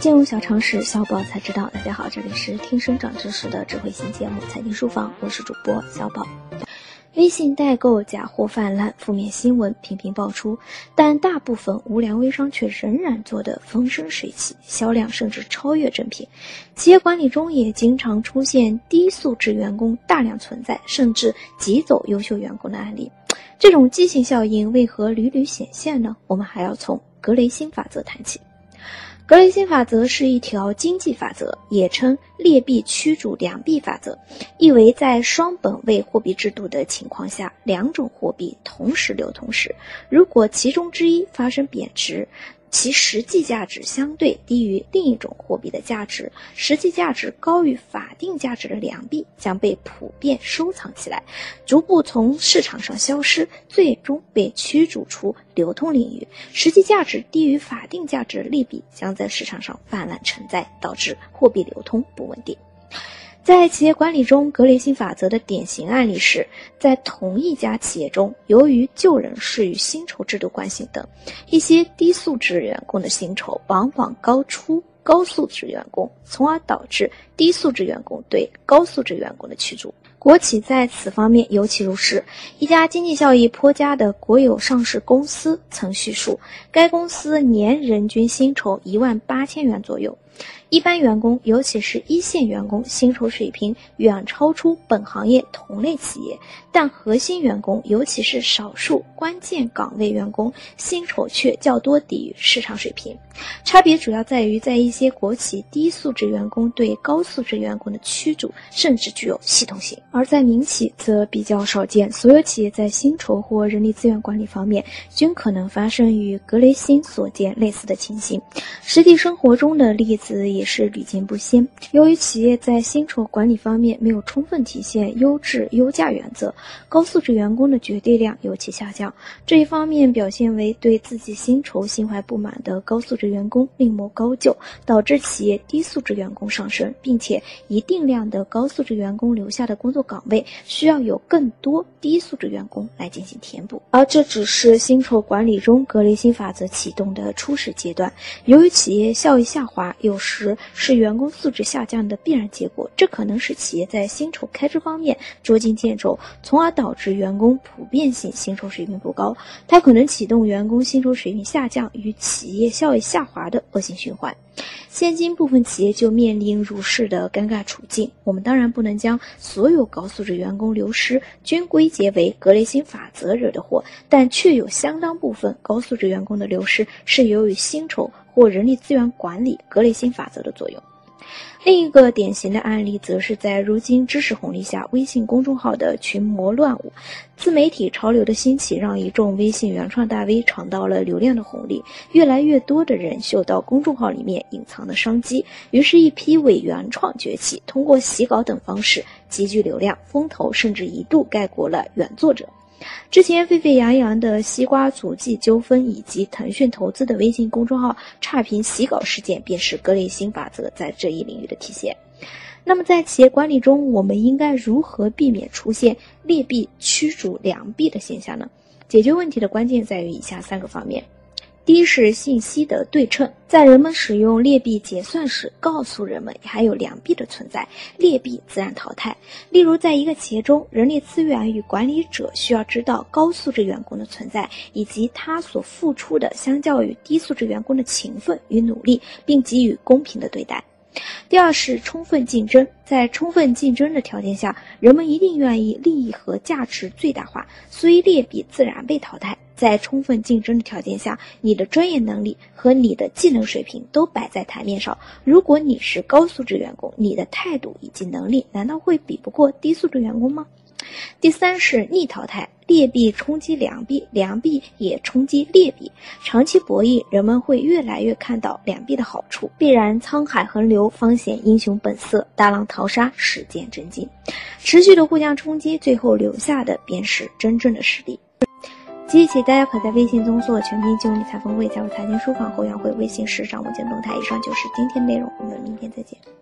进入小常识，小宝才知道。大家好，这里是听声长知识的智慧型节目《财经书房》，我是主播小宝。微信代购假货泛滥，负面新闻频频爆出，但大部分无良微商却仍然做得风生水起，销量甚至超越正品。企业管理中也经常出现低素质员工大量存在，甚至挤走优秀员工的案例。这种畸形效应为何屡屡显现呢？我们还要从格雷欣法则谈起。格雷欣法则是一条经济法则，也称劣币驱逐良币法则，意为在双本位货币制度的情况下，两种货币同时流通时，如果其中之一发生贬值。其实际价值相对低于另一种货币的价值，实际价值高于法定价值的良币将被普遍收藏起来，逐步从市场上消失，最终被驱逐出流通领域。实际价值低于法定价值的利币将在市场上泛滥成灾，导致货币流通不稳定。在企业管理中，格雷性法则的典型案例是，在同一家企业中，由于旧人事与薪酬制度关系等，一些低素质员工的薪酬往往高出高素质员工，从而导致低素质员工对高素质员工的驱逐。国企在此方面尤其如是。一家经济效益颇佳的国有上市公司曾叙述，该公司年人均薪酬一万八千元左右。一般员工，尤其是一线员工，薪酬水平远超出本行业同类企业；但核心员工，尤其是少数关键岗位员工，薪酬却较多低于市场水平。差别主要在于，在一些国企，低素质员工对高素质员工的驱逐甚至具有系统性；而在民企则比较少见。所有企业在薪酬或人力资源管理方面，均可能发生与格雷欣所见类似的情形。实际生活中的例子也。是屡见不鲜。由于企业在薪酬管理方面没有充分体现优质优价原则，高素质员工的绝对量尤其下降。这一方面表现为对自己薪酬心怀不满的高素质员工另谋高就，导致企业低素质员工上升，并且一定量的高素质员工留下的工作岗位需要有更多低素质员工来进行填补。而这只是薪酬管理中格雷欣法则启动的初始阶段。由于企业效益下滑，有时是员工素质下降的必然结果，这可能使企业在薪酬开支方面捉襟见肘，从而导致员工普遍性薪酬水平不高。它可能启动员工薪酬水平下降与企业效益下滑的恶性循环。现今部分企业就面临如是的尴尬处境。我们当然不能将所有高素质员工流失均归结为格雷欣法则惹的祸，但却有相当部分高素质员工的流失是由于薪酬。或人力资源管理格雷欣法则的作用。另一个典型的案例，则是在如今知识红利下，微信公众号的群魔乱舞，自媒体潮流的兴起，让一众微信原创大 V 尝到了流量的红利。越来越多的人嗅到公众号里面隐藏的商机，于是，一批伪原创崛起，通过洗稿等方式积聚流量，风头甚至一度盖过了原作者。之前沸沸扬扬的西瓜足迹纠纷，以及腾讯投资的微信公众号差评洗稿事件，便是格雷新法则在这一领域的体现。那么，在企业管理中，我们应该如何避免出现劣币驱逐良币的现象呢？解决问题的关键在于以下三个方面。第一是信息的对称，在人们使用劣币结算时，告诉人们还有良币的存在，劣币自然淘汰。例如，在一个企业中，人力资源与管理者需要知道高素质员工的存在，以及他所付出的相较于低素质员工的勤奋与努力，并给予公平的对待。第二是充分竞争，在充分竞争的条件下，人们一定愿意利益和价值最大化，所以劣币自然被淘汰。在充分竞争的条件下，你的专业能力和你的技能水平都摆在台面上。如果你是高素质员工，你的态度以及能力难道会比不过低素质员工吗？第三是逆淘汰，劣币冲击良币，良币也冲击劣币。长期博弈，人们会越来越看到良币的好处。必然沧海横流，方显英雄本色；大浪淘沙，始见真金。持续的互相冲击，最后留下的便是真正的实力。即起，大家可在微信搜索“全民金融理财峰会”，加入财经书房后，援会微信时掌握见动态。以上就是今天内容，我们明天再见。